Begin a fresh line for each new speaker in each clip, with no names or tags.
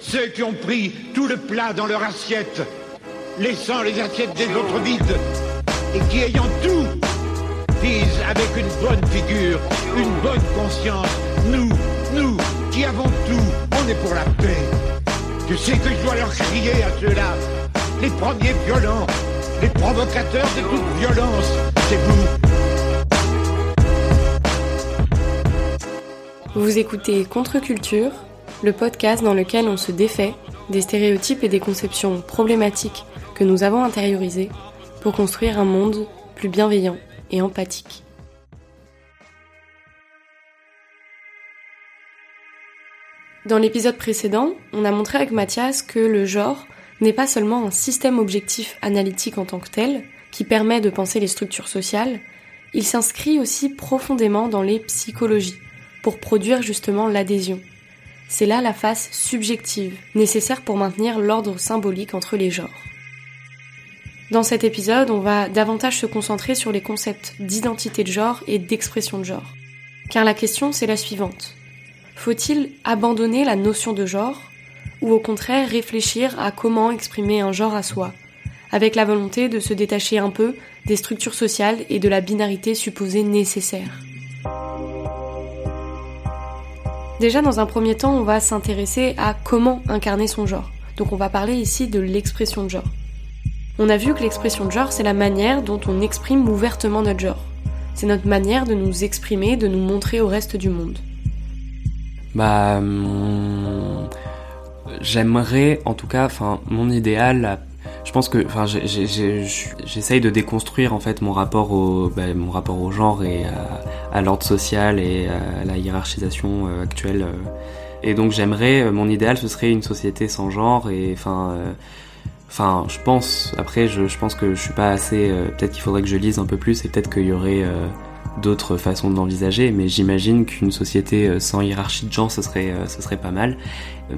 Ceux qui ont pris tout le plat dans leur assiette, laissant les assiettes des autres vides, et qui ayant tout, disent avec une bonne figure, une bonne conscience, nous, nous, qui avons tout, on est pour la paix. Je sais que je dois leur crier à ceux-là, les premiers violents, les provocateurs de toute violence, c'est vous.
Vous écoutez Contre-Culture, le podcast dans lequel on se défait des stéréotypes et des conceptions problématiques que nous avons intériorisées pour construire un monde plus bienveillant et empathique. Dans l'épisode précédent, on a montré avec Mathias que le genre n'est pas seulement un système objectif analytique en tant que tel, qui permet de penser les structures sociales, il s'inscrit aussi profondément dans les psychologies, pour produire justement l'adhésion. C'est là la face subjective, nécessaire pour maintenir l'ordre symbolique entre les genres. Dans cet épisode, on va davantage se concentrer sur les concepts d'identité de genre et d'expression de genre. Car la question, c'est la suivante. Faut-il abandonner la notion de genre ou au contraire réfléchir à comment exprimer un genre à soi, avec la volonté de se détacher un peu des structures sociales et de la binarité supposée nécessaire? Déjà, dans un premier temps, on va s'intéresser à comment incarner son genre. Donc on va parler ici de l'expression de genre. On a vu que l'expression de genre, c'est la manière dont on exprime ouvertement notre genre. C'est notre manière de nous exprimer, de nous montrer au reste du monde.
Bah, j'aimerais, en tout cas, enfin, mon idéal, je pense que, enfin, j'essaye de déconstruire en fait mon rapport au, bah, mon rapport au genre et à, l'ordre social et à la hiérarchisation euh, actuelle. Euh. Et donc j'aimerais, euh, mon idéal, ce serait une société sans genre et, enfin. Enfin, je pense. Après, je, pense que je suis pas assez. Peut-être qu'il faudrait que je lise un peu plus et peut-être qu'il y aurait d'autres façons d'envisager. Mais j'imagine qu'une société sans hiérarchie de genre, ce serait, ce serait pas mal.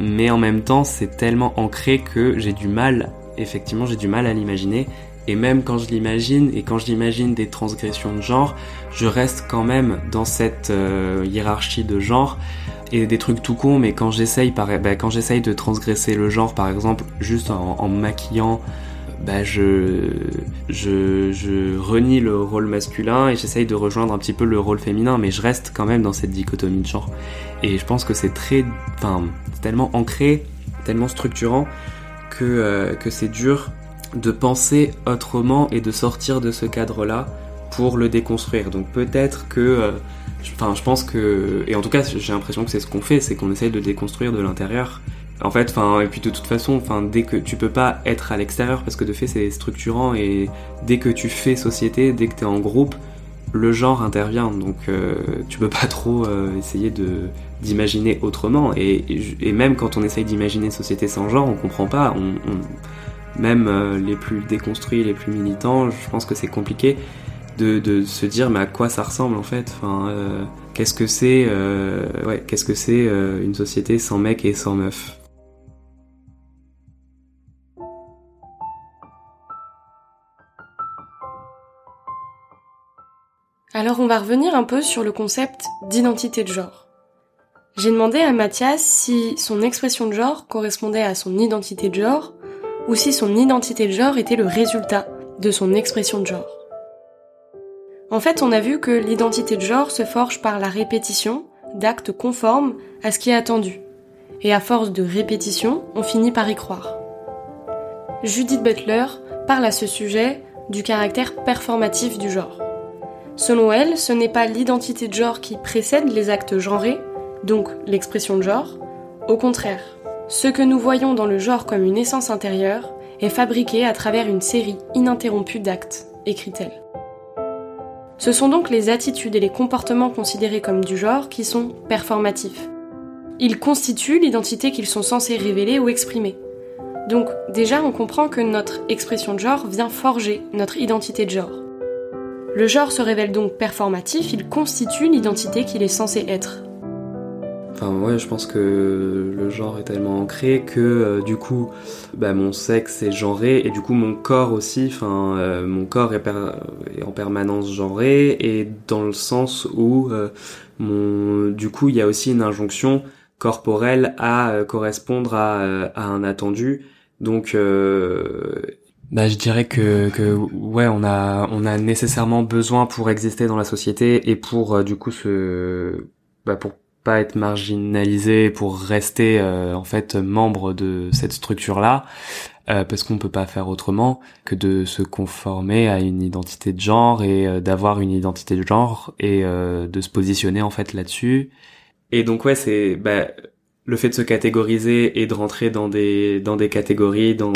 Mais en même temps, c'est tellement ancré que j'ai du mal. Effectivement, j'ai du mal à l'imaginer. Et même quand je l'imagine et quand je l'imagine des transgressions de genre, je reste quand même dans cette hiérarchie de genre et des trucs tout cons, mais quand j'essaye, bah, de transgresser le genre, par exemple, juste en, en maquillant, bah, je, je, je renie le rôle masculin et j'essaye de rejoindre un petit peu le rôle féminin, mais je reste quand même dans cette dichotomie de genre. Et je pense que c'est très, enfin, tellement ancré, tellement structurant que, euh, que c'est dur de penser autrement et de sortir de ce cadre-là pour le déconstruire. Donc peut-être que euh, Enfin, je pense que, et en tout cas, j'ai l'impression que c'est ce qu'on fait, c'est qu'on essaye de déconstruire de l'intérieur. En fait, enfin, et puis de toute façon, enfin, dès que tu peux pas être à l'extérieur parce que de fait c'est structurant et dès que tu fais société, dès que t'es en groupe, le genre intervient. Donc, euh, tu peux pas trop euh, essayer de d'imaginer autrement. Et, même quand on essaye d'imaginer société sans genre, on comprend pas. Même euh, les plus déconstruits, les plus militants, je pense que c'est compliqué de, se dire mais à quoi ça ressemble en fait euh, qu'est-ce que c'est euh, une société sans mecs et sans meufs
Alors on va revenir un peu sur le concept d'identité de genre. J'ai demandé à Mathias si son expression de genre correspondait à son identité de genre ou si son identité de genre était le résultat de son expression de genre. En fait, on a vu que l'identité de genre se forge par la répétition d'actes conformes à ce qui est attendu. Et à force de répétition, on finit par y croire. Judith Butler parle à ce sujet du caractère performatif du genre. Selon elle, ce n'est pas l'identité de genre qui précède les actes genrés, donc l'expression de genre? Au contraire, ce que nous voyons dans le genre comme une essence intérieure est fabriqué à travers une série ininterrompue d'actes, écrit-elle. Ce sont donc les attitudes et les comportements considérés comme du genre qui sont performatifs. Ils constituent l'identité qu'ils sont censés révéler ou exprimer. Donc déjà on comprend que notre expression de genre vient forger notre identité de genre. Le genre se révèle donc performatif, il constitue l'identité qu'il est censé être.
Enfin ouais, je pense que le genre est tellement ancré que euh, du coup, bah, mon sexe est genré et du coup mon corps aussi. Enfin, euh, mon corps est, en permanence genré et dans le sens où euh, mon, du coup, il y a aussi une injonction corporel à correspondre à, à, un attendu. Donc bah, je dirais que, que ouais, on a on a nécessairement besoin pour exister dans la société et pour du coup se bah, pour pas être marginalisé, pour rester en fait membre de cette structure là, euh, parce qu'on peut pas faire autrement que de se conformer à une identité de genre et euh, d'avoir une identité de genre et euh, de se positionner en fait là-dessus. Et donc ouais, c'est bah, le fait de se catégoriser et de rentrer dans des dans des catégories dans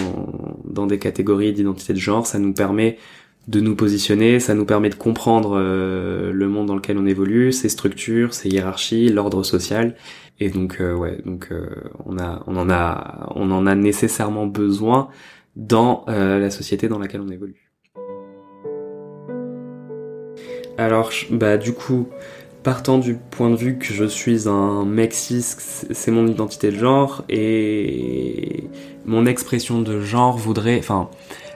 dans des catégories d'identité de genre, ça nous permet de nous positionner, ça nous permet de comprendre le monde dans lequel on évolue, ses structures, ses hiérarchies, l'ordre social et donc euh, ouais, donc euh, on a on en a on en a nécessairement besoin dans euh, la société dans laquelle on évolue. Alors bah du coup, partant du point de vue que je suis un mec cis, c'est mon identité de genre et mon expression de genre voudrait enfin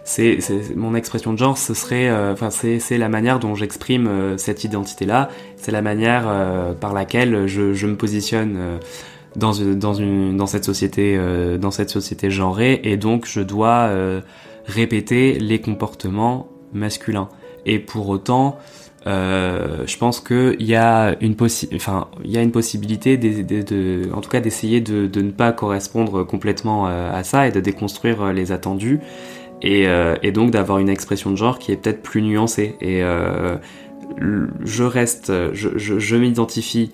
c'est mon expression de genre ce serait euh, enfin c'est la manière dont j'exprime euh, cette identité là c'est la manière euh, par laquelle je, me positionne dans dans une dans cette société dans cette société genrée. Et donc je dois répéter les comportements masculins. Et pour autant je pense qu'il y a une enfin il y a une possibilité en tout cas d'essayer de, de, ne pas correspondre complètement à ça et de déconstruire les attendus et, euh, et donc d'avoir une expression de genre qui est peut-être plus nuancée. Et euh, je reste, je, je, je m'identifie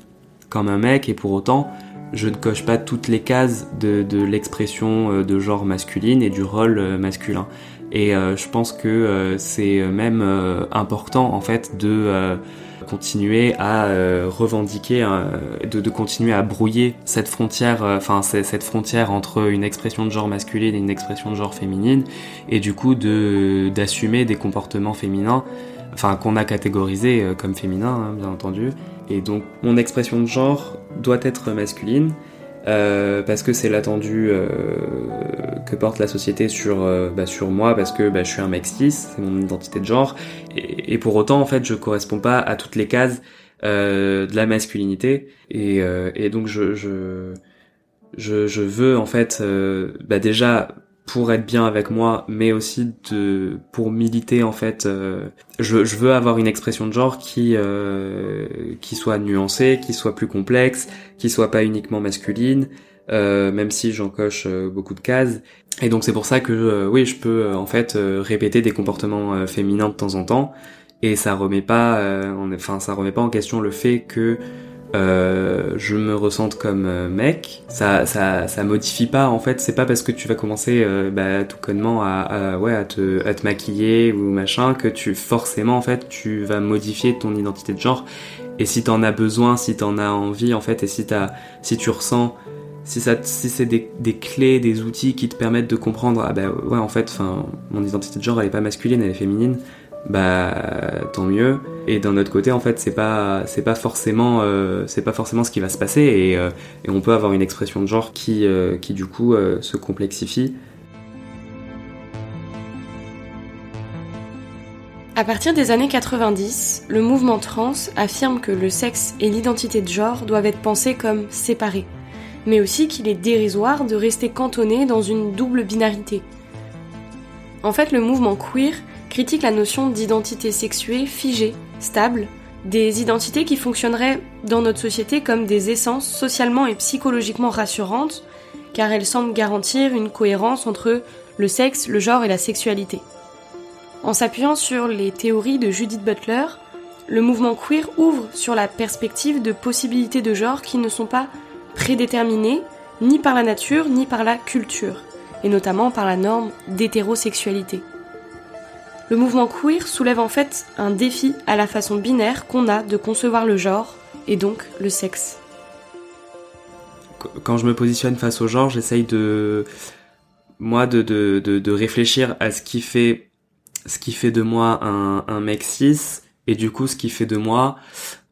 comme un mec et pour autant je ne coche pas toutes les cases de, l'expression euh, de genre masculine et du rôle euh, masculin. Et euh, je pense que c'est même important en fait de continuer à revendiquer, de, continuer à brouiller cette frontière, enfin cette frontière entre une expression de genre masculine et une expression de genre féminine, et du coup de d'assumer des comportements féminins, enfin qu'on a catégorisés comme féminins, hein, bien entendu. Et donc mon expression de genre doit être masculine. Euh, parce que c'est l'attendu euh, que porte la société sur euh, bah, sur moi parce que bah, je suis un mec c'est mon identité de genre et, pour autant en fait je corresponds pas à toutes les cases de la masculinité et, et donc je, je je, je veux en fait bah, déjà pour être bien avec moi, mais aussi de pour militer en fait. Euh, je, je, veux avoir une expression de genre qui euh, qui soit nuancée, qui soit plus complexe, qui soit pas uniquement masculine, euh, même si j'en coche euh, beaucoup de cases. Et donc c'est pour ça que euh, oui, je peux en fait répéter des comportements féminins de temps en temps, et ça remet pas, enfin ça remet pas en question le fait que euh, je me ressente comme euh, mec, ça, ça, ça modifie pas en fait. C'est pas parce que tu vas commencer euh, bah, tout connement à, ouais, à, te, à te maquiller ou machin que tu forcément en fait tu vas modifier ton identité de genre. Et si t'en as besoin, si t'en as envie en fait, et si t'as, si tu ressens, si ça, si c'est des, des, clés, des outils qui te permettent de comprendre, ah bah ouais en fait, enfin mon identité de genre elle est pas masculine, elle est féminine bah tant mieux. Et d'un autre côté, en fait, c'est pas c'est pas forcément euh, c'est pas forcément ce qui va se passer et, euh, on peut avoir une expression de genre qui euh, qui du coup se complexifie.
À partir des années 90, le mouvement trans affirme que le sexe et l'identité de genre doivent être pensés comme séparés, mais aussi qu'il est dérisoire de rester cantonné dans une double binarité. En fait, le mouvement queer critique la notion d'identité sexuée figée, stable, des identités qui fonctionneraient dans notre société comme des essences socialement et psychologiquement rassurantes, car elles semblent garantir une cohérence entre le sexe, le genre et la sexualité. En s'appuyant sur les théories de Judith Butler, le mouvement queer ouvre sur la perspective de possibilités de genre qui ne sont pas prédéterminées ni par la nature ni par la culture, et notamment par la norme d'hétérosexualité le mouvement queer soulève en fait un défi à la façon binaire qu'on a de concevoir le genre et donc le sexe.
Quand je me positionne face au genre, j'essaye de moi de, de, de, réfléchir à ce qui fait ce qui fait de moi un, un mec cis et du coup ce qui fait de moi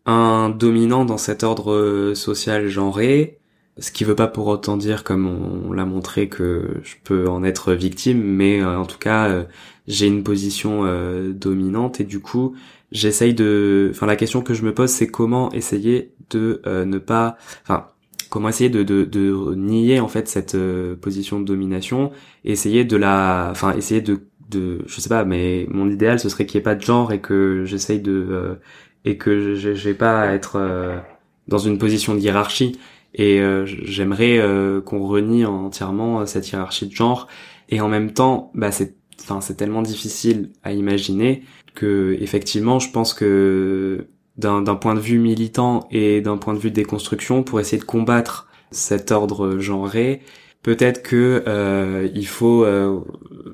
un dominant dans cet ordre social genré ce qui veut pas pour autant dire, comme on, l'a montré, que je peux en être victime, mais euh, en tout cas, euh, j'ai une position euh, dominante et du coup, j'essaye de. Enfin, la question que je me pose, c'est comment essayer de ne pas. Enfin, comment essayer de, de, de nier en fait cette position de domination, essayer de la, enfin essayer de de je sais pas mais mon idéal ce serait qu'il y ait pas de genre et que j'essaye de et que j'ai pas à être dans une position de hiérarchie et euh, j'aimerais euh, qu'on renie entièrement euh, cette hiérarchie de genre et en même temps bah c'est enfin c'est tellement difficile à imaginer que effectivement je pense que d'un point de vue militant et d'un point de vue de déconstruction pour essayer de combattre cet ordre genré peut-être que euh, il faut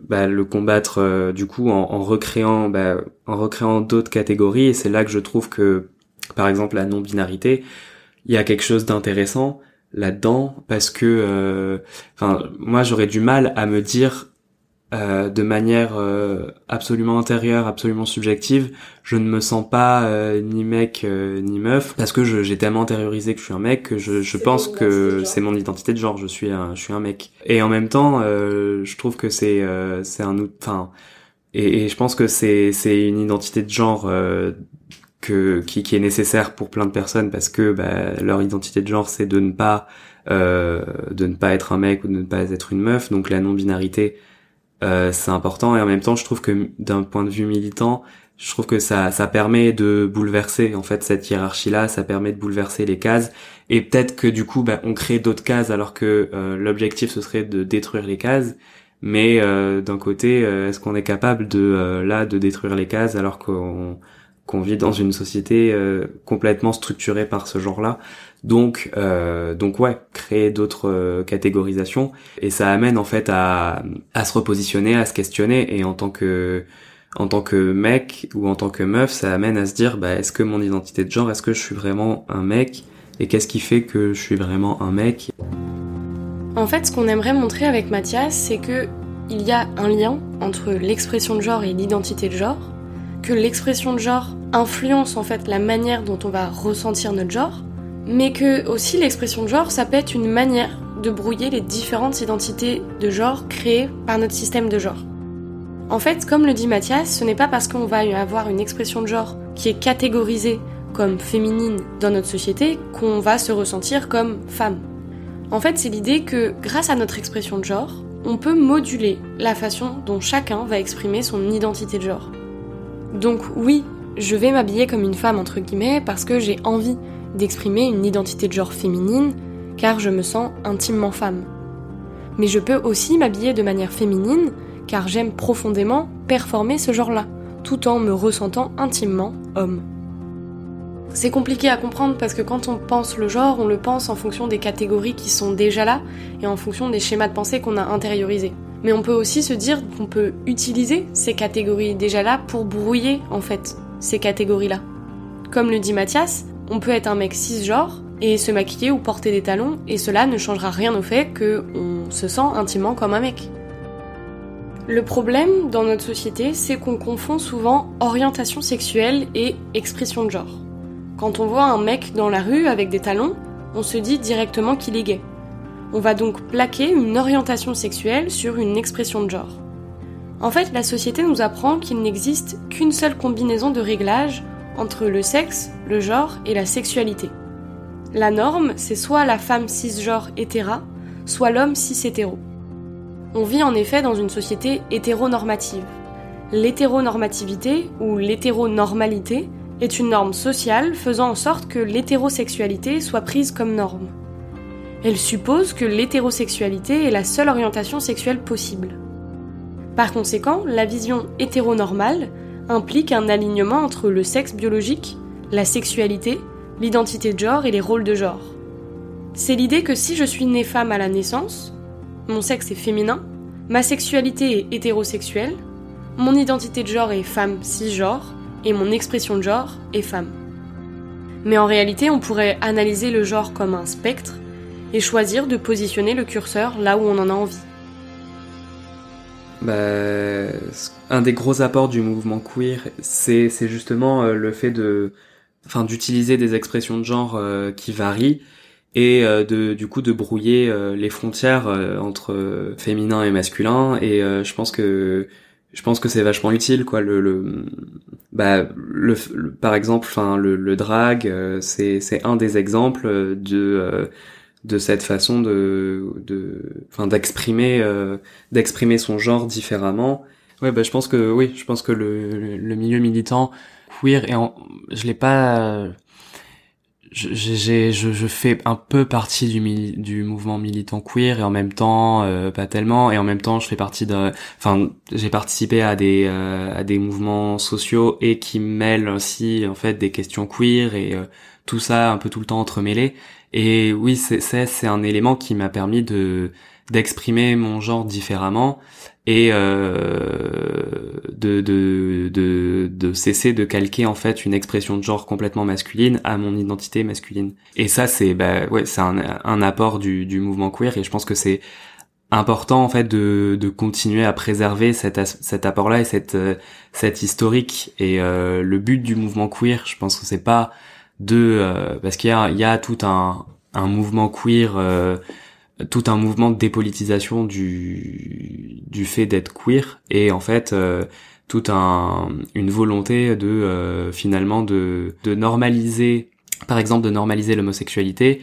bah, le combattre du coup en, en recréant bah, en recréant d'autres catégories. Et c'est là que je trouve que par exemple la non binarité il y a quelque chose d'intéressant là-dedans parce que euh, enfin moi j'aurais du mal à me dire euh, de manière euh, absolument intérieure, absolument subjective, je ne me sens pas ni mec ni meuf parce que j'ai tellement intériorisé que je suis un mec que je, je pense que c'est mon identité de genre, je suis un je suis un mec. Et en même temps, je trouve que c'est c'est un enfin et, et, je pense que c'est c'est une identité de genre que qui, qui, est nécessaire pour plein de personnes parce que bah, leur identité de genre c'est de ne pas euh, de ne pas être un mec ou de ne pas être une meuf. Donc la non binarité euh, c'est important et en même temps je trouve que d'un point de vue militant je trouve que ça ça permet de bouleverser en fait cette hiérarchie là ça permet de bouleverser les cases. Et peut-être que du coup bah, on crée d'autres cases alors que euh, l'objectif ce serait de détruire les cases. Mais euh, d'un côté est-ce qu'on est capable de là de détruire les cases alors qu'on qu'on vit dans une société euh, complètement structurée par ce genre-là? Donc, euh, donc ouais, créer d'autres euh, catégorisations. Et ça amène en fait à, à se repositionner, à se questionner. Et en tant que en tant que mec ou en tant que meuf, ça amène à se dire bah est-ce que mon identité de genre, est-ce que je suis vraiment un mec? Et qu'est-ce qui fait que je suis vraiment un mec?
En fait, ce qu'on aimerait montrer avec Mathias, c'est que il y a un lien entre l'expression de genre et l'identité de genre, que l'expression de genre influence en fait la manière dont on va ressentir notre genre, mais que aussi l'expression de genre, ça peut être une manière de brouiller les différentes identités de genre créées par notre système de genre. En fait, comme le dit Mathias, ce n'est pas parce qu'on va avoir une expression de genre qui est catégorisée comme féminine dans notre société qu'on va se ressentir comme femme. En fait, c'est l'idée que grâce à notre expression de genre, on peut moduler la façon dont chacun va exprimer son identité de genre. Donc oui, je vais m'habiller comme une femme entre guillemets parce que j'ai envie d'exprimer une identité de genre féminine car je me sens intimement femme. Mais je peux aussi m'habiller de manière féminine car j'aime profondément performer ce genre-là, tout en me ressentant intimement homme. C'est compliqué à comprendre parce que quand on pense le genre, on le pense en fonction des catégories qui sont déjà là et en fonction des schémas de pensée qu'on a intériorisés. Mais on peut aussi se dire qu'on peut utiliser ces catégories déjà là pour brouiller en fait ces catégories-là. Comme le dit Mathias, on peut être un mec cisgenre et se maquiller ou porter des talons, et cela ne changera rien au fait qu'on se sent intimement comme un mec. Le problème dans notre société, c'est qu'on confond souvent orientation sexuelle et expression de genre. Quand on voit un mec dans la rue avec des talons, on se dit directement qu'il est gay. On va donc plaquer une orientation sexuelle sur une expression de genre. En fait, la société nous apprend qu'il n'existe qu'une seule combinaison de réglages entre le sexe, le genre et la sexualité. La norme, c'est soit la femme cisgenre hétéra, soit l'homme cis-hétéro. On vit en effet dans une société hétéronormative. L'hétéronormativité, ou l'hétéronormalité, est une norme sociale faisant en sorte que l'hétérosexualité soit prise comme norme. Elle suppose que l'hétérosexualité est la seule orientation sexuelle possible. Par conséquent, la vision hétéronormale implique un alignement entre le sexe biologique, la sexualité, l'identité de genre et les rôles de genre. C'est l'idée que si je suis née femme à la naissance, mon sexe est féminin, ma sexualité est hétérosexuelle, mon identité de genre est femme cisgenre et mon expression de genre est femme. Mais en réalité, on pourrait analyser le genre comme un spectre et choisir de positionner le curseur là où on en a envie
bah, un des gros apports du mouvement queer, c'est justement euh, le fait de, enfin, d'utiliser des expressions de genre euh, qui varient et euh, de du coup de brouiller les frontières entre féminin et masculin. Et je pense que je pense que c'est vachement utile quoi le, le bah le, par exemple enfin le, le drag c'est c'est un des exemples de de cette façon de de enfin d'exprimer euh, d'exprimer son genre différemment. Ouais bah je pense que oui je pense que le, le milieu militant queer et en, je l'ai pas j'ai je, je fais un peu partie du du mouvement militant queer et en même temps euh, pas tellement. Et en même temps je fais partie de enfin j'ai participé à des euh, à des mouvements sociaux et qui mêlent aussi en fait des questions queer et euh, tout ça un peu tout le temps entremêlé et oui c'est un élément qui m'a permis de d'exprimer mon genre différemment et euh, de, de, de, de, cesser de calquer en fait une expression de genre complètement masculine à mon identité masculine. Et ça c'est bah ouais c'est un, un apport du, du mouvement queer et je pense que c'est important en fait de, de continuer à préserver cet, cet apport-là et cette, cette historique. Et euh, le but du mouvement queer, je pense que c'est pas de euh, parce qu'il y a, il y a tout un, un mouvement queer euh, tout un mouvement de dépolitisation du du fait d'être queer et en fait euh, toute un une volonté de euh, finalement de de normaliser par exemple de normaliser l'homosexualité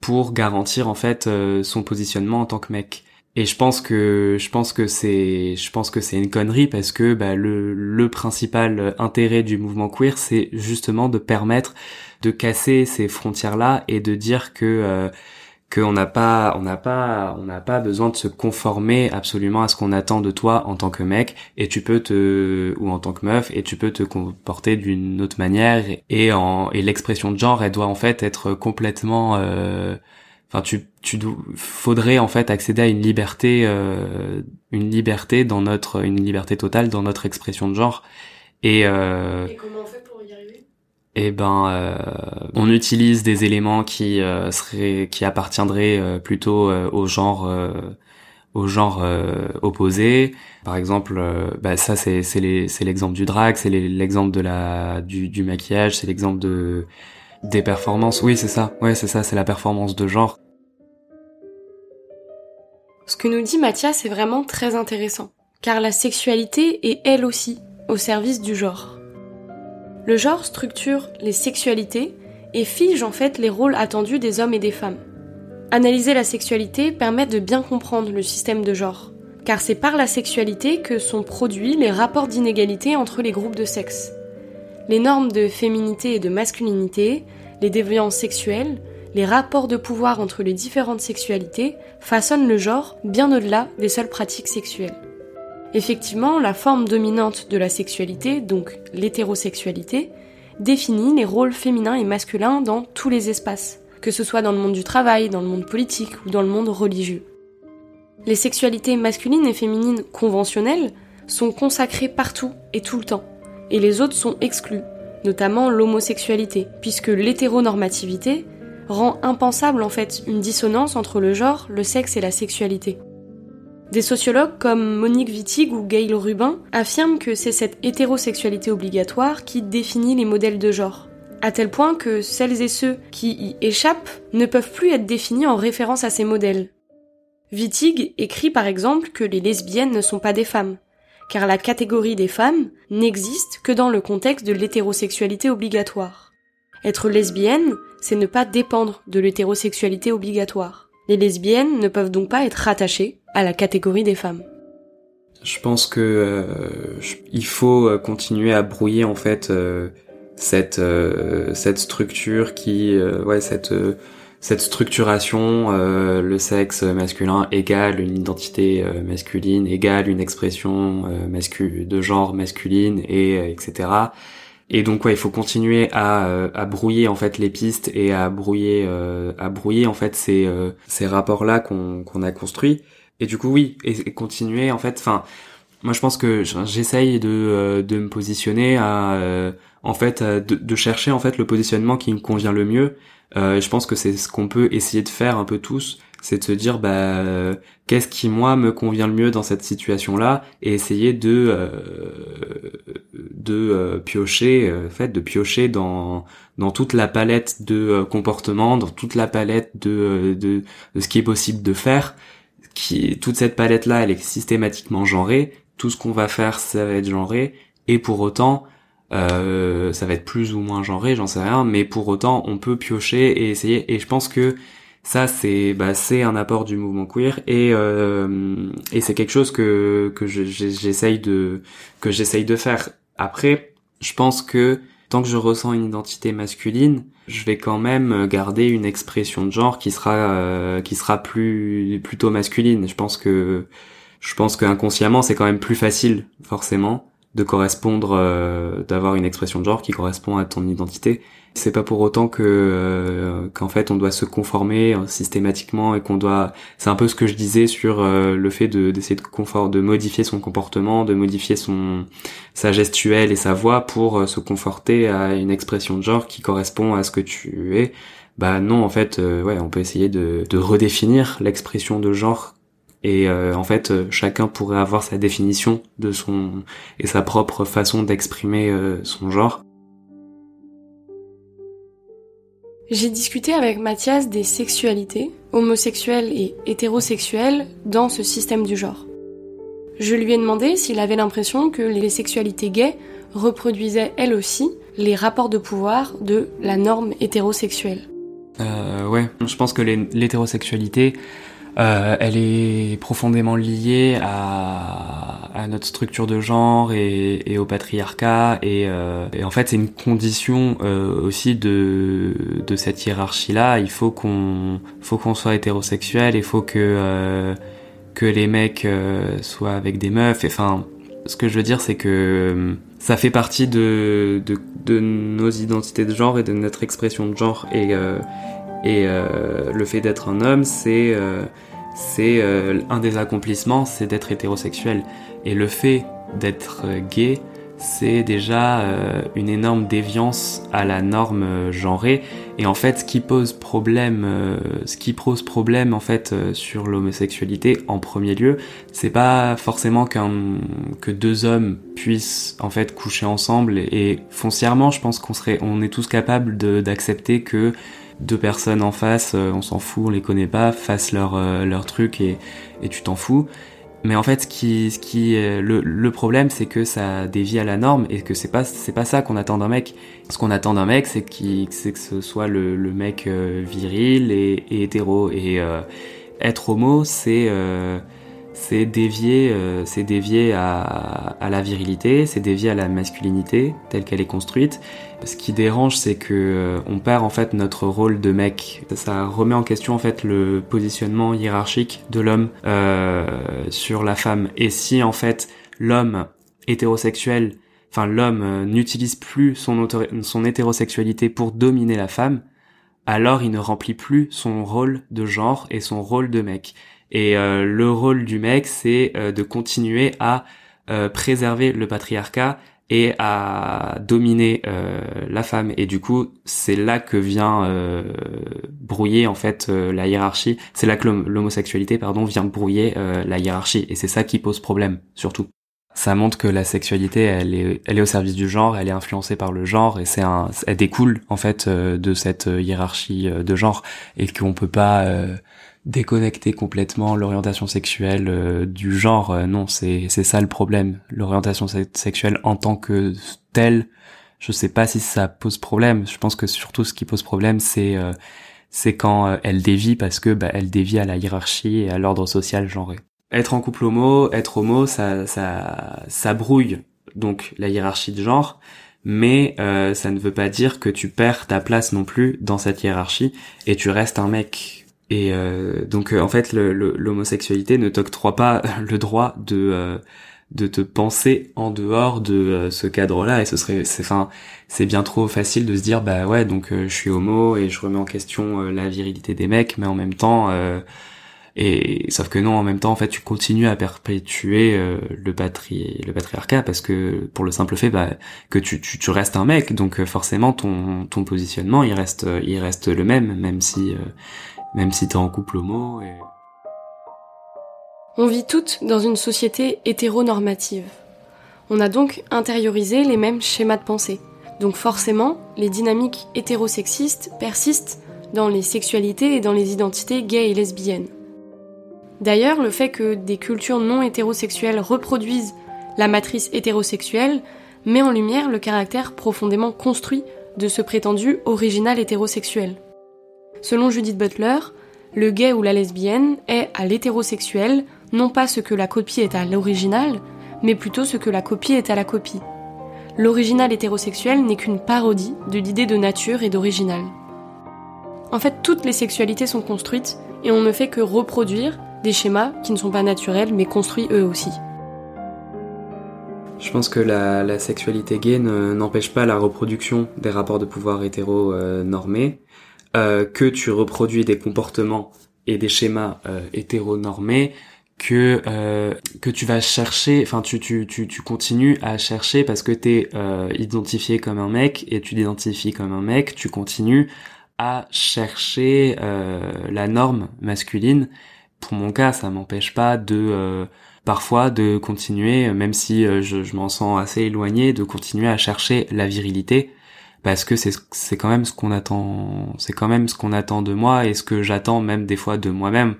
pour garantir en fait euh, son positionnement en tant que mec et je pense que je pense que c'est je pense que c'est une connerie parce que bah, le le principal intérêt du mouvement queer c'est justement de permettre de casser ces frontières là et de dire que qu'on n'a pas on n'a pas on n'a pas besoin de se conformer absolument à ce qu'on attend de toi en tant que mec et tu peux te ou en tant que meuf et tu peux te comporter d'une autre manière et en et l'expression de genre elle doit en fait être complètement euh, enfin tu tu faudrait en fait accéder à une liberté euh, une liberté dans notre une liberté totale dans notre expression de genre
et, euh, et comment on fait
eh ben, euh, on utilise des éléments qui euh, seraient, qui appartiendraient euh, plutôt au genre, au genre opposé. Par exemple, bah, ça c'est c'est l'exemple du drag, c'est l'exemple de la du, du maquillage, c'est l'exemple de des performances. Oui, c'est ça. Ouais, c'est ça, c'est la performance de genre.
Ce que nous dit Mathias est vraiment très intéressant, car la sexualité est elle aussi au service du genre. Le genre structure les sexualités et fige en fait les rôles attendus des hommes et des femmes. Analyser la sexualité permet de bien comprendre le système de genre, car c'est par la sexualité que sont produits les rapports d'inégalité entre les groupes de sexe. Les normes de féminité et de masculinité, les déviances sexuelles, les rapports de pouvoir entre les différentes sexualités façonnent le genre bien au-delà des seules pratiques sexuelles. Effectivement, la forme dominante de la sexualité, donc l'hétérosexualité, définit les rôles féminins et masculins dans tous les espaces, que ce soit dans le monde du travail, dans le monde politique ou dans le monde religieux. Les sexualités masculines et féminines conventionnelles sont consacrées partout et tout le temps, et les autres sont exclues, notamment l'homosexualité, puisque l'hétéronormativité rend impensable en fait une dissonance entre le genre, le sexe et la sexualité. Des sociologues comme Monique Wittig ou Gail Rubin affirment que c'est cette hétérosexualité obligatoire qui définit les modèles de genre, à tel point que celles et ceux qui y échappent ne peuvent plus être définis en référence à ces modèles. Wittig écrit par exemple que les lesbiennes ne sont pas des femmes, car la catégorie des femmes n'existe que dans le contexte de l'hétérosexualité obligatoire. Être lesbienne, c'est ne pas dépendre de l'hétérosexualité obligatoire. Les lesbiennes ne peuvent donc pas être rattachées à la catégorie des femmes.
Je pense que euh, il faut euh, continuer à brouiller en fait euh, cette cette structure qui ouais cette cette structuration le sexe masculin égale une identité masculine égale une expression de genre masculine et etc et donc ouais, il faut continuer à, euh, à brouiller en fait les pistes et à brouiller euh, à brouiller en fait ces euh, ces rapports là qu'on qu'on a construits. Et du coup oui, et, continuer en fait. Enfin, moi je pense que j'essaye de de me positionner à en fait de, de, chercher en fait le positionnement qui me convient le mieux. je pense que c'est ce qu'on peut essayer de faire un peu tous c'est de se dire bah qu'est-ce qui moi me convient le mieux dans cette situation là et essayer de euh, de euh, piocher euh, fait de piocher dans dans toute la palette de comportements dans toute la palette de, de de ce qui est possible de faire qui toute cette palette là elle est systématiquement genrée. Tout ce qu'on va faire ça va être genré. Et pour autant ça va être plus ou moins genré j'en sais rien. Mais pour autant on peut piocher et essayer. Et je pense que ça c'est bah, c'est un apport du mouvement queer et euh, et c'est quelque chose que que j'essaye de que j'essaye de faire. Après je pense que tant que je ressens une identité masculine je vais quand même garder une expression de genre qui sera euh, qui sera plus plutôt masculine. Je pense que je pense que inconsciemment c'est quand même plus facile forcément de correspondre euh, d'avoir une expression de genre qui correspond à ton identité c'est pas pour autant que euh, qu'en fait on doit se conformer euh, systématiquement et qu'on doit. C'est un peu ce que je disais sur euh, le fait de d'essayer de confort, de modifier son comportement, de modifier son sa gestuelle et sa voix pour se conforter à une expression de genre qui correspond à ce que tu es. Bah non, en fait, ouais, on peut essayer de, de redéfinir l'expression de genre et en fait chacun pourrait avoir sa définition de son et sa propre façon d'exprimer son genre
J'ai discuté avec Mathias des sexualités, homosexuelles et hétérosexuelles, dans ce système du genre. Je lui ai demandé s'il avait l'impression que les sexualités gays reproduisaient elles aussi les rapports de pouvoir de la norme hétérosexuelle.
Euh, ouais, je pense que l'hétérosexualité euh, elle est profondément liée à, notre structure de genre et, au patriarcat et, euh, et en fait c'est une condition euh, aussi de, cette hiérarchie là. Il faut qu'on faut qu'on soit hétérosexuel, il faut que que les mecs soient avec des meufs. Enfin, ce que je veux dire c'est que ça fait partie de, de, de nos identités de genre et de notre expression de genre et et euh, le fait d'être un homme, c'est euh, c'est euh, un des accomplissements, c'est d'être hétérosexuel. Et le fait d'être gay, c'est déjà une énorme déviance à la norme genrée. Et en fait, ce qui pose problème, ce qui pose problème en fait sur l'homosexualité en premier lieu, c'est pas forcément qu'un que deux hommes puissent en fait coucher ensemble. Et foncièrement, je pense qu'on serait, on est tous capables d'accepter que deux personnes en face, euh, on s'en fout, on les connaît pas, fassent leur euh, leur truc et et tu t'en fous. Mais en fait, ce qui, ce qui, le, le problème, c'est que ça dévie à la norme et que c'est pas, c'est pas ça qu'on attend d'un mec. Ce qu'on attend d'un mec, c'est qu'il, c'est que ce soit le, le mec euh, viril et, et, hétéro. Et être homo, c'est, c'est dévier, euh, c'est dévier à, à, la virilité, c'est dévier à la masculinité telle qu'elle est construite. Ce qui dérange, c'est que euh, on perd en fait notre rôle de mec. Ça remet en question en fait le positionnement hiérarchique de l'homme euh, sur la femme. Et si en fait l'homme hétérosexuel, enfin l'homme euh, n'utilise plus son, son hétérosexualité pour dominer la femme, alors il ne remplit plus son rôle de genre et son rôle de mec. Et euh, le rôle du mec, c'est euh, de continuer à euh, préserver le patriarcat et à dominer la femme. Et du coup, c'est là que vient brouiller en fait la hiérarchie. C'est là que l'homosexualité, pardon, vient brouiller la hiérarchie. Et c'est ça qui pose problème, surtout ça montre que la sexualité elle est elle est au service du genre elle est influencée par le genre et c'est un elle découle en fait de cette hiérarchie de genre et qu'on peut pas déconnecter complètement l'orientation sexuelle euh, du genre. Euh, non, c'est c'est ça le problème. L'orientation sexuelle en tant que telle, je sais pas si ça pose problème. Je pense que surtout ce qui pose problème, c'est euh, c'est quand elle dévie parce que bah, elle dévie à la hiérarchie et à l'ordre social genré. Être en couple homo, être homo, ça ça ça brouille donc la hiérarchie de genre mais ça ne veut pas dire que tu perds ta place non plus dans cette hiérarchie et tu restes un mec et euh, donc euh, en fait, l'homosexualité ne t'octroie pas le droit de euh, de te penser en dehors de ce cadre-là. Et ce serait, c'est, enfin, c'est bien trop facile de se dire, bah ouais, donc je suis homo et je remets en question la virilité des mecs, mais en même temps, et sauf que non, en même temps, en fait, tu continues à perpétuer le patri, le patriarcat parce que pour le simple fait, bah, que tu, tu, tu restes un mec, donc forcément ton ton positionnement, il reste il reste le même, même si même si t'es en couple homo. Et...
On vit toutes dans une société hétéronormative. On a donc intériorisé les mêmes schémas de pensée. Donc forcément, les dynamiques hétérosexistes persistent dans les sexualités et dans les identités gays et lesbiennes. D'ailleurs, le fait que des cultures non hétérosexuelles reproduisent la matrice hétérosexuelle met en lumière le caractère profondément construit de ce prétendu original hétérosexuel. Selon Judith Butler, le gay ou la lesbienne est à l'hétérosexuel non pas ce que la copie est à l'original, mais plutôt ce que la copie est à la copie. L'original hétérosexuel n'est qu'une parodie de l'idée de nature et d'original. En fait, toutes les sexualités sont construites et on ne fait que reproduire des schémas qui ne sont pas naturels mais construits eux aussi.
Je pense que la, sexualité gay n'empêche pas la reproduction des rapports de pouvoir hétéro-normés, euh, que tu reproduis des comportements et des schémas euh, hétéronormés que euh, que tu vas chercher enfin tu tu tu tu continues à chercher parce que t'es euh, identifié comme un mec et tu t'identifies comme un mec tu continues à chercher euh, la norme masculine. Pour mon cas ça m'empêche pas de euh, parfois de continuer même si je, je m'en sens assez éloigné de continuer à chercher la virilité parce que c'est c'est quand même ce qu'on attend c'est quand même ce qu'on attend de moi et ce que j'attends même des fois de moi-même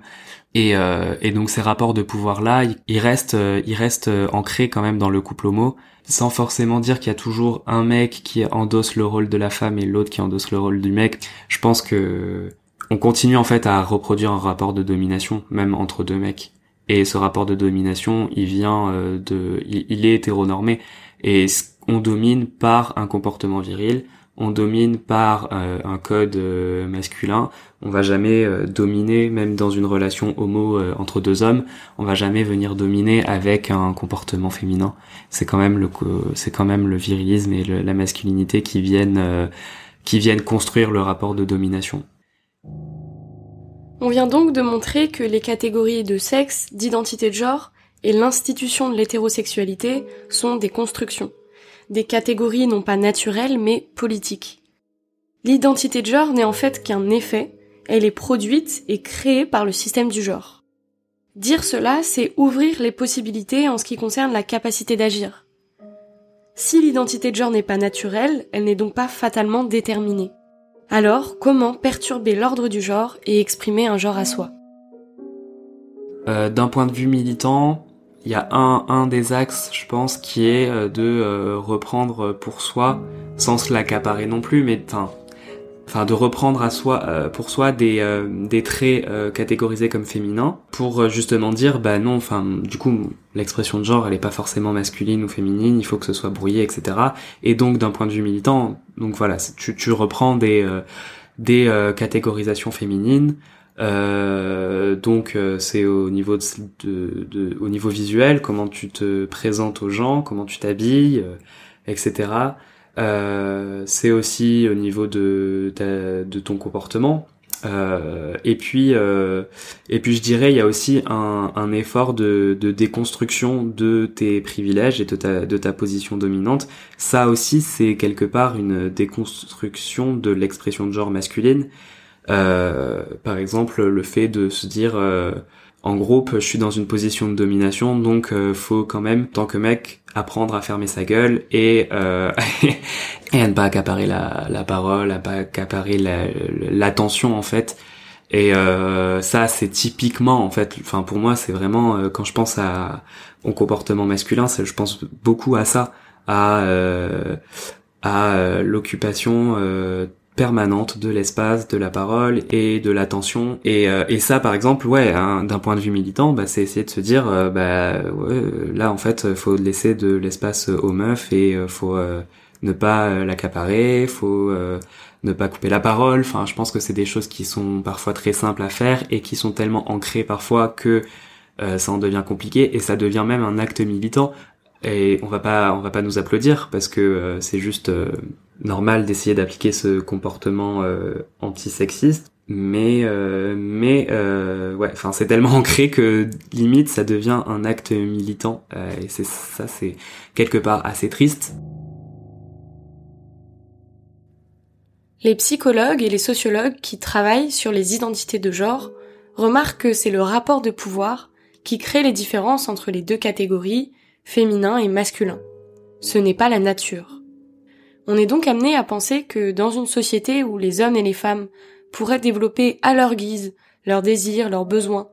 et, euh, et donc ces rapports de pouvoir là, ils restent, euh, ils restent euh, ancrés quand même dans le couple homo, sans forcément dire qu'il y a toujours un mec qui endosse le rôle de la femme et l'autre qui endosse le rôle du mec. Je pense que on continue en fait à reproduire un rapport de domination, même entre deux mecs. Et ce rapport de domination, il vient de, il est hétéronormé et on domine par un comportement viril, on domine par euh, un code euh, masculin. On va jamais euh, dominer, même dans une relation homo entre deux hommes, on va jamais venir dominer avec un comportement féminin. C'est quand même le c'est quand même le virilisme et la masculinité qui viennent qui viennent construire le rapport de domination.
On vient donc de montrer que les catégories de sexe, d'identité de genre et l'institution de l'hétérosexualité sont des constructions des catégories non pas naturelles mais politiques. L'identité de genre n'est en fait qu'un effet, elle est produite et créée par le système du genre. Dire cela, c'est ouvrir les possibilités en ce qui concerne la capacité d'agir. Si l'identité de genre n'est pas naturelle, elle n'est donc pas fatalement déterminée. Alors, comment perturber l'ordre du genre et exprimer un genre à soi?
Euh, D'un point de vue militant, il y a un, un des axes, je pense, qui est euh, de euh, reprendre pour soi, sans se l'accaparer non plus, mais enfin, de reprendre à soi, euh, pour soi des, des traits catégorisés comme féminins, pour justement dire, bah non, enfin, du coup, l'expression de genre, elle est pas forcément masculine ou féminine, il faut que ce soit brouillé, etc. Et donc, d'un point de vue militant, donc voilà, tu, tu reprends des, des catégorisations féminines, euh, donc euh, c'est au niveau de, de, au niveau visuel, comment tu te présentes aux gens, comment tu t'habilles, euh, etc. Euh, c'est aussi au niveau de, de ton comportement. et puis et puis je dirais il y a aussi un, un effort de, de déconstruction de tes privilèges et de ta, de ta position dominante. Ça aussi c'est quelque part une déconstruction de l'expression de genre masculine euh, par exemple, le fait de se dire euh, en groupe, je suis dans une position de domination, donc euh, faut quand même, tant que mec, apprendre à fermer sa gueule et, euh, et à ne pas accaparer la, la parole, à pas accaparer l'attention en fait. Et euh, ça, c'est typiquement en fait, enfin pour moi, c'est vraiment quand je pense à au comportement masculin, je pense beaucoup à ça, à à l'occupation permanente de l'espace, de la parole et de l'attention. Et, euh, et ça, par exemple, ouais, hein, d'un point de vue militant, bah, c'est essayer de se dire, euh, bah, ouais, là, en fait, faut laisser de l'espace aux meufs et euh, faut ne pas l'accaparer, faut ne pas couper la parole. Enfin, je pense que c'est des choses qui sont parfois très simples à faire et qui sont tellement ancrées parfois que ça en devient compliqué et ça devient même un acte militant. Et on va pas, on va pas nous applaudir parce que c'est juste normal d'essayer d'appliquer ce comportement euh, antisexiste mais euh, mais euh, ouais enfin c'est tellement ancré que limite ça devient un acte militant et c'est ça c'est quelque part assez triste.
Les psychologues et les sociologues qui travaillent sur les identités de genre remarquent que c'est le rapport de pouvoir qui crée les différences entre les deux catégories féminin et masculin. Ce n'est pas la nature on est donc amené à penser que dans une société où les hommes et les femmes pourraient développer à leur guise leurs désirs, leurs besoins,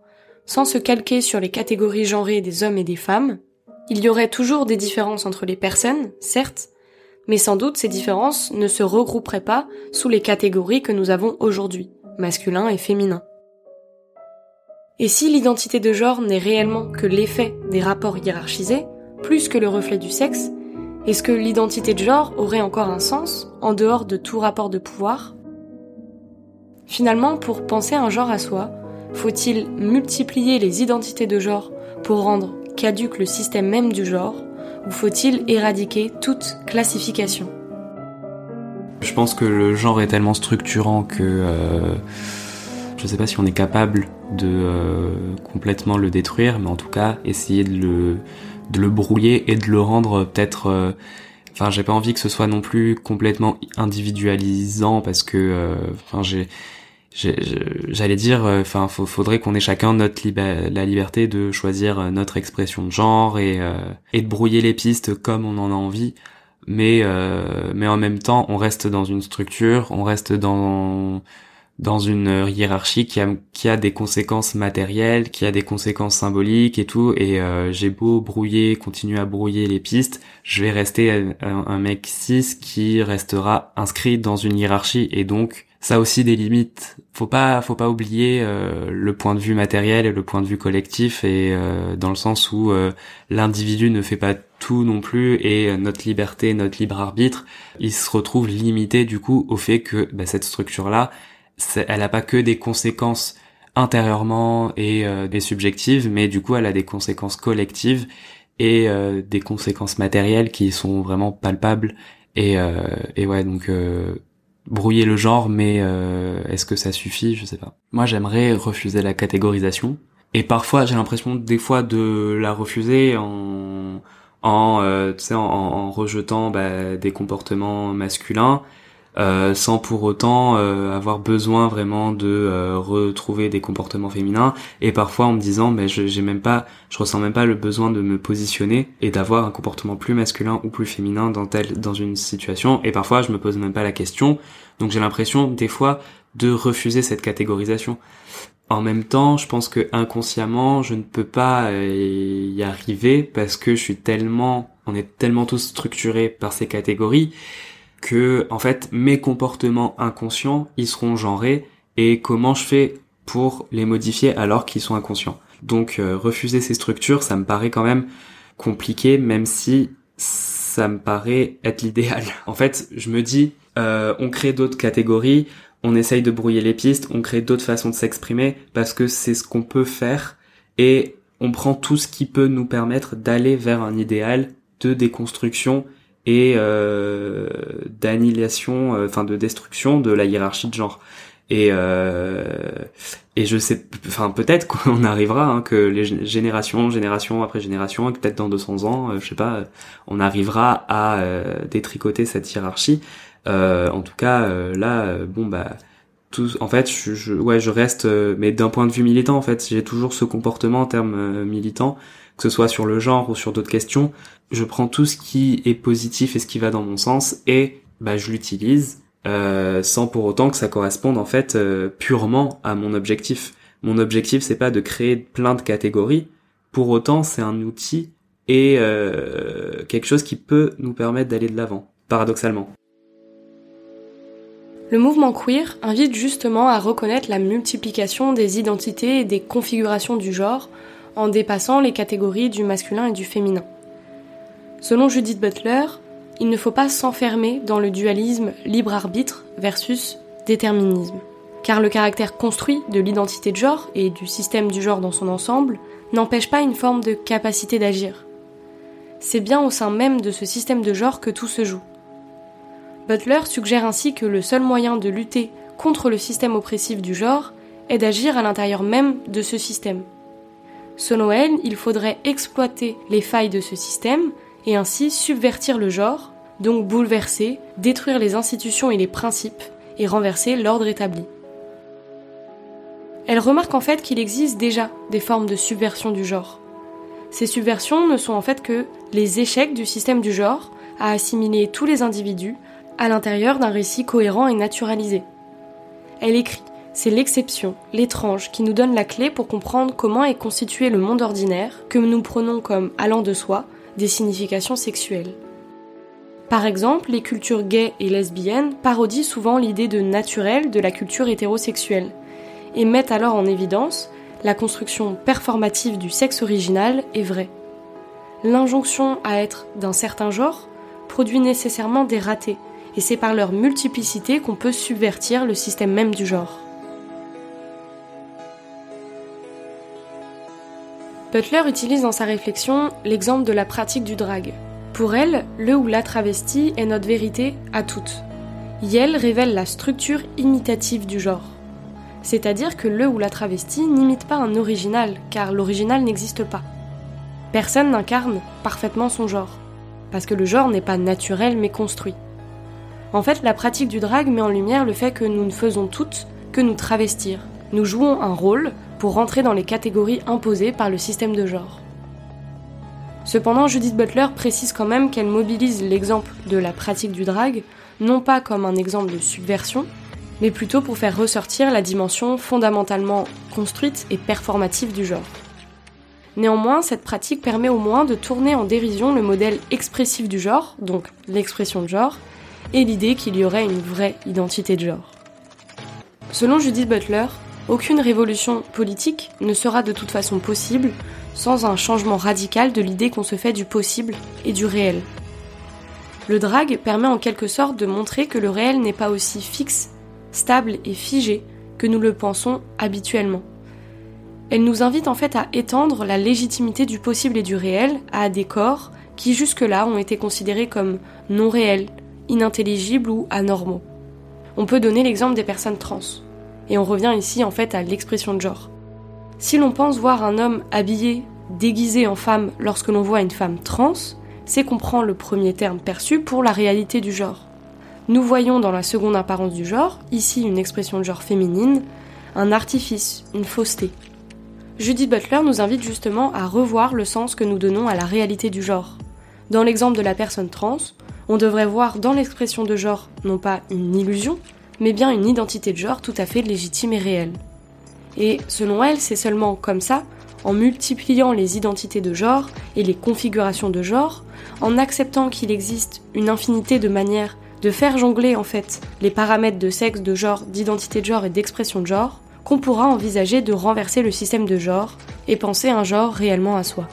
sans se calquer sur les catégories genrées des hommes et des femmes, il y aurait toujours des différences entre les personnes, certes, mais sans doute ces différences ne se regrouperaient pas sous les catégories que nous avons aujourd'hui, masculin et féminin. Et si l'identité de genre n'est réellement que l'effet des rapports hiérarchisés, plus que le reflet du sexe, est-ce que l'identité de genre aurait encore un sens en dehors de tout rapport de pouvoir? Finalement, pour penser un genre à soi, faut-il multiplier les identités de genre pour rendre caduque le système même du genre, ou faut-il éradiquer toute classification?
Je pense que le genre est tellement structurant que euh, je ne sais pas si on est capable de euh, complètement le détruire, mais en tout cas essayer de le, de le brouiller et de le rendre peut-être... Euh, enfin, j'ai pas envie que ce soit non plus complètement individualisant parce que, enfin, j'ai j'allais dire enfin faudrait qu'on ait chacun notre la liberté de choisir notre expression de genre et et de brouiller les pistes comme on en a envie. Mais mais en même temps on reste dans une structure on reste dans dans une hiérarchie qui a, qui a des conséquences matérielles, qui a des conséquences symboliques et tout. Et euh, j'ai beau brouiller, continuer à brouiller les pistes, je vais rester un, mec cis qui restera inscrit dans une hiérarchie. Et donc ça aussi des limites. Faut pas, faut pas oublier euh, le point de vue matériel et le point de vue collectif. Et euh, dans le sens où l'individu ne fait pas tout non plus et notre liberté, notre libre arbitre, il se retrouve limité du coup au fait que bah, cette structure là elle n'a pas que des conséquences intérieurement et euh, des subjectives, mais du coup elle a des conséquences collectives et euh, des conséquences matérielles qui sont vraiment palpables. Et, euh, et ouais, donc brouiller le genre, mais est-ce que ça suffit? Je sais pas. Moi j'aimerais refuser la catégorisation. Et parfois j'ai l'impression des fois de la refuser en en, en, en rejetant bah, des comportements masculins euh, sans pour autant euh, avoir besoin vraiment de euh, retrouver des comportements féminins. Et parfois en me disant mais je j'ai même pas je ressens même pas le besoin de me positionner et d'avoir un comportement plus masculin ou plus féminin dans telle dans une situation. Et parfois je me pose même pas la question. Donc j'ai l'impression des fois de refuser cette catégorisation. En même temps, je pense que inconsciemment, je ne peux pas y arriver parce que je suis tellement, on est tellement tous structurés par ces catégories que en fait mes comportements inconscients ils seront genrés et comment je fais pour les modifier alors qu'ils sont inconscients. Donc euh, refuser ces structures, ça me paraît quand même compliqué même si ça me paraît être l'idéal. En fait, je me dis euh, on crée d'autres catégories, on essaye de brouiller les pistes, on crée d'autres façons de s'exprimer parce que c'est ce qu'on peut faire et on prend tout ce qui peut nous permettre d'aller vers un idéal de déconstruction et euh, d'annihilation, euh, enfin de destruction de la hiérarchie de genre. Et euh, et je sais, enfin peut-être qu'on arrivera, hein, que les générations, génération après génération, peut-être dans 200 ans, euh, je sais pas, on arrivera à détricoter cette hiérarchie. en tout cas, là, bon bah en fait, je, je, ouais, je reste, mais d'un point de vue militant, en fait, j'ai toujours ce comportement en termes militants, que ce soit sur le genre ou sur d'autres questions je prends tout ce qui est positif et ce qui va dans mon sens et bah, je l'utilise euh, sans pour autant que ça corresponde en fait euh, purement à mon objectif. Mon objectif c'est pas de créer plein de catégories, pour autant c'est un outil et euh, quelque chose qui peut nous permettre d'aller de l'avant, paradoxalement.
Le mouvement queer invite justement à reconnaître la multiplication des identités et des configurations du genre en dépassant les catégories du masculin et du féminin. Selon Judith Butler, il ne faut pas s'enfermer dans le dualisme libre-arbitre versus déterminisme, car le caractère construit de l'identité de genre et du système du genre dans son ensemble n'empêche pas une forme de capacité d'agir. C'est bien au sein même de ce système de genre que tout se joue. Butler suggère ainsi que le seul moyen de lutter contre le système oppressif du genre est d'agir à l'intérieur même de ce système. Selon elle, il faudrait exploiter les failles de ce système et ainsi subvertir le genre, donc bouleverser, détruire les institutions et les principes, et renverser l'ordre établi. Elle remarque en fait qu'il existe déjà des formes de subversion du genre. Ces subversions ne sont en fait que les échecs du système du genre à assimiler tous les individus à l'intérieur d'un récit cohérent et naturalisé. Elle écrit C'est l'exception, l'étrange, qui nous donne la clé pour comprendre comment est constitué le monde ordinaire, que nous prenons comme allant de soi, des significations sexuelles. Par exemple, les cultures gays et lesbiennes parodient souvent l'idée de naturel de la culture hétérosexuelle et mettent alors en évidence la construction performative du sexe original est vraie. L'injonction à être d'un certain genre produit nécessairement des ratés, et c'est par leur multiplicité qu'on peut subvertir le système même du genre. Butler utilise dans sa réflexion l'exemple de la pratique du drag. Pour elle, le ou la travesti est notre vérité à toutes. Yel révèle la structure imitative du genre. C'est-à-dire que le ou la travesti n'imite pas un original, car l'original n'existe pas. Personne n'incarne parfaitement son genre, parce que le genre n'est pas naturel mais construit. En fait, la pratique du drag met en lumière le fait que nous ne faisons toutes que nous travestir. Nous jouons un rôle pour rentrer dans les catégories imposées par le système de genre. Cependant, Judith Butler précise quand même qu'elle mobilise l'exemple de la pratique du drag, non pas comme un exemple de subversion, mais plutôt pour faire ressortir la dimension fondamentalement construite et performative du genre. Néanmoins, cette pratique permet au moins de tourner en dérision le modèle expressif du genre, donc l'expression de genre, et l'idée qu'il y aurait une vraie identité de genre. Selon Judith Butler, aucune révolution politique ne sera de toute façon possible sans un changement radical de l'idée qu'on se fait du possible et du réel. Le drag permet en quelque sorte de montrer que le réel n'est pas aussi fixe stable et figée que nous le pensons habituellement. Elle nous invite en fait à étendre la légitimité du possible et du réel à des corps qui jusque-là ont été considérés comme non réels, inintelligibles ou anormaux. On peut donner l'exemple des personnes trans. Et on revient ici en fait à l'expression de genre. Si l'on pense voir un homme habillé, déguisé en femme lorsque l'on voit une femme trans, c'est qu'on prend le premier terme perçu pour la réalité du genre. Nous voyons dans la seconde apparence du genre, ici une expression de genre féminine, un artifice, une fausseté. Judith Butler nous invite justement à revoir le sens que nous donnons à la réalité du genre. Dans l'exemple de la personne trans, on devrait voir dans l'expression de genre non pas une illusion, mais bien une identité de genre tout à fait légitime et réelle. Et selon elle, c'est seulement comme ça, en multipliant les identités de genre et les configurations de genre, en acceptant qu'il existe une infinité de manières de faire jongler en fait les paramètres de sexe, de genre, d'identité de genre et d'expression de genre, qu'on pourra envisager de renverser le système de genre et penser un genre réellement à soi.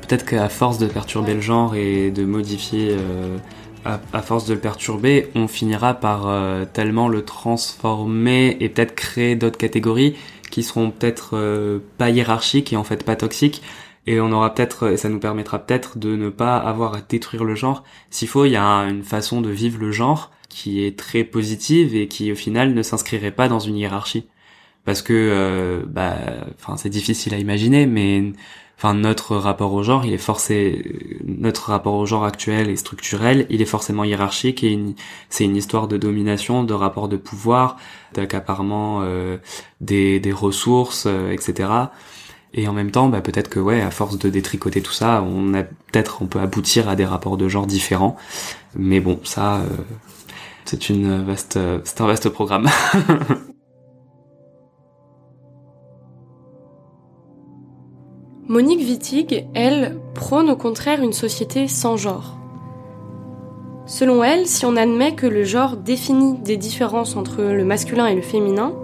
Peut-être qu'à force de perturber le genre et de modifier, euh, à, force de le perturber, on finira par euh, tellement le transformer et peut-être créer d'autres catégories qui seront peut-être euh, pas hiérarchiques et en fait pas toxiques, et on aura peut-être, et ça nous permettra peut-être de ne pas avoir à détruire le genre. S'il faut, il y a une façon de vivre le genre qui est très positive et qui au final ne s'inscrirait pas dans une hiérarchie. Parce que, euh, bah, enfin, c'est difficile à imaginer, mais enfin notre rapport au genre il est forcé notre rapport au genre actuel et structurel il est forcément hiérarchique et c'est une histoire de domination de rapport de pouvoir d'accaparement euh, des, des ressources euh, etc et en même temps, bah, peut-être que ouais, à force de détricoter tout ça, on a peut-être on peut aboutir à des rapports de genre différents. Mais bon, ça, euh, c'est une vaste, c'est un vaste programme.
Monique Wittig, elle, prône au contraire une société sans genre. Selon elle, si on admet que le genre définit des différences entre le masculin et le féminin,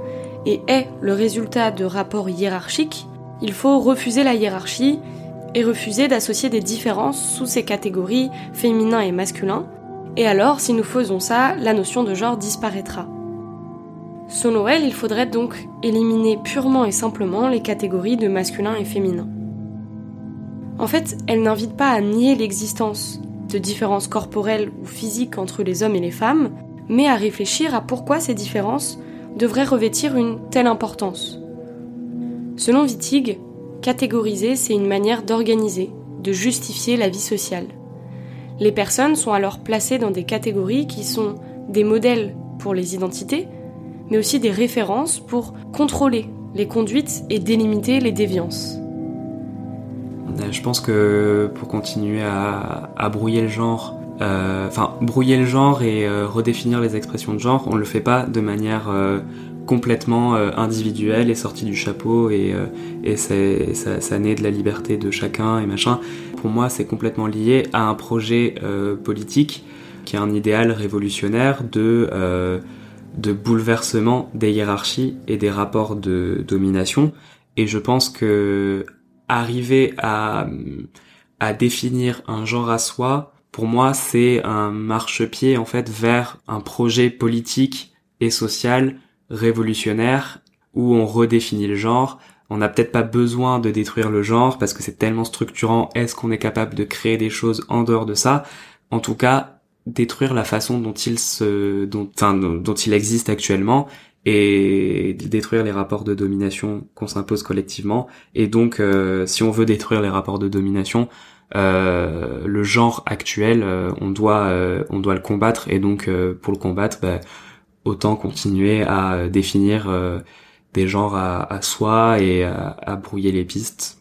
et est le résultat de rapports hiérarchiques, il faut refuser la hiérarchie et refuser d'associer des différences sous ces catégories féminin et masculin, et alors si nous faisons ça, la notion de genre disparaîtra. Selon elle, il faudrait donc éliminer purement et simplement les catégories de masculin et féminin. En fait, elle n'invite pas à nier l'existence de différences corporelles ou physiques entre les hommes et les femmes, mais à réfléchir à pourquoi ces différences devraient revêtir une telle importance. Selon Wittig, catégoriser, c'est une manière d'organiser, de justifier la vie sociale. Les personnes sont alors placées dans des catégories qui sont des modèles pour les identités, mais aussi des références pour contrôler les conduites et délimiter les déviances.
Euh, je pense que pour continuer à, brouiller le genre, euh, enfin brouiller le genre et euh, redéfinir les expressions de genre, on ne le fait pas de manière complètement euh, individuel et sorti du chapeau et, ça, ça, naît de la liberté de chacun et machin. Pour moi, c'est complètement lié à un projet politique qui est un idéal révolutionnaire de bouleversement des hiérarchies et des rapports de domination. Et je pense que arriver à, à définir un genre à soi, pour moi, c'est un marchepied en fait vers un projet politique et social révolutionnaire où on redéfinit le genre. On n'a peut-être pas besoin de détruire le genre parce que c'est tellement structurant. Est-ce qu'on est capable de créer des choses en dehors de ça? En tout cas, détruire la façon dont il se, dont, enfin, dont il existe actuellement et détruire les rapports de domination qu'on s'impose collectivement. Et donc, euh, si on veut détruire les rapports de domination, euh, le genre actuel, euh, on doit, on doit le combattre. Et donc, pour le combattre, bah, autant continuer à définir des genres à, soi et à brouiller les pistes.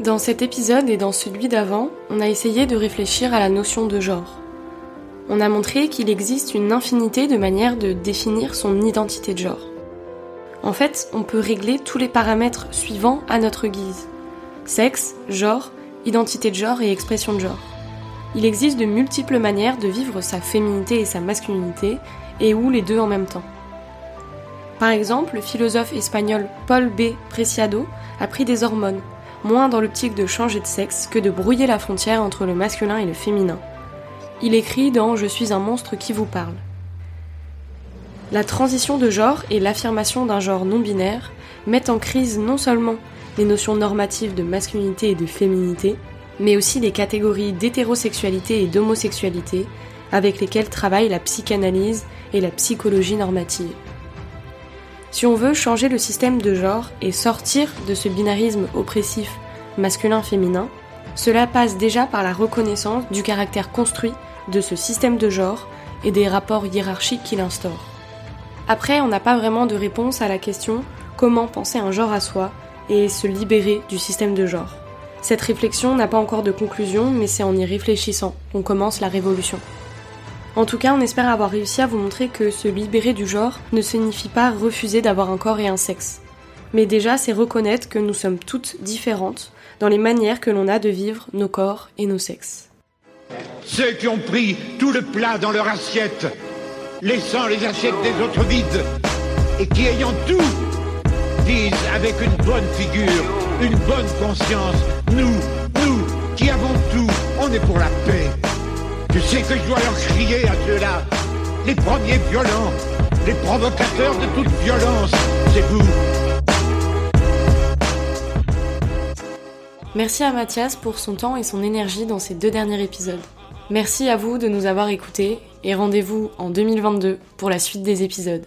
Dans cet épisode et dans celui d'avant, on a essayé de réfléchir à la notion de genre. On a montré qu'il existe une infinité de manières de définir son identité de genre. En fait, on peut régler tous les paramètres suivants à notre guise. Sexe, genre, identité de genre et expression de genre. Il existe de multiples manières de vivre sa féminité et sa masculinité, et ou les deux en même temps. Par exemple, le philosophe espagnol Paul B. Preciado a pris des hormones, moins dans l'optique de changer de sexe que de brouiller la frontière entre le masculin et le féminin. Il écrit dans Je suis un monstre qui vous parle. La transition de genre et l'affirmation d'un genre non binaire mettent en crise non seulement les notions normatives de masculinité et de féminité, mais aussi les catégories d'hétérosexualité et d'homosexualité avec lesquelles travaille la psychanalyse et la psychologie normative. Si on veut changer le système de genre et sortir de ce binarisme oppressif masculin-féminin, cela passe déjà par la reconnaissance du caractère construit de ce système de genre et des rapports hiérarchiques qu'il instaure. Après, on n'a pas vraiment de réponse à la question comment penser un genre à soi et se libérer du système de genre. Cette réflexion n'a pas encore de conclusion, mais c'est en y réfléchissant qu'on commence la révolution. En tout cas, on espère avoir réussi à vous montrer que se libérer du genre ne signifie pas refuser d'avoir un corps et un sexe. Mais déjà, c'est reconnaître que nous sommes toutes différentes dans les manières que l'on a de vivre nos corps et nos sexes.
Ceux qui ont pris tout le plat dans leur assiette, laissant les assiettes des autres vides, et qui ayant tout, disent avec une bonne figure, une bonne conscience, nous, nous, qui avons tout, on est pour la paix. Tu sais que je dois leur crier à ceux-là. Les premiers violents, les provocateurs de toute violence, c'est vous.
Merci à Mathias pour son temps et son énergie dans ces deux derniers épisodes. Merci à vous de nous avoir écoutés et rendez-vous en 2022 pour la suite des épisodes.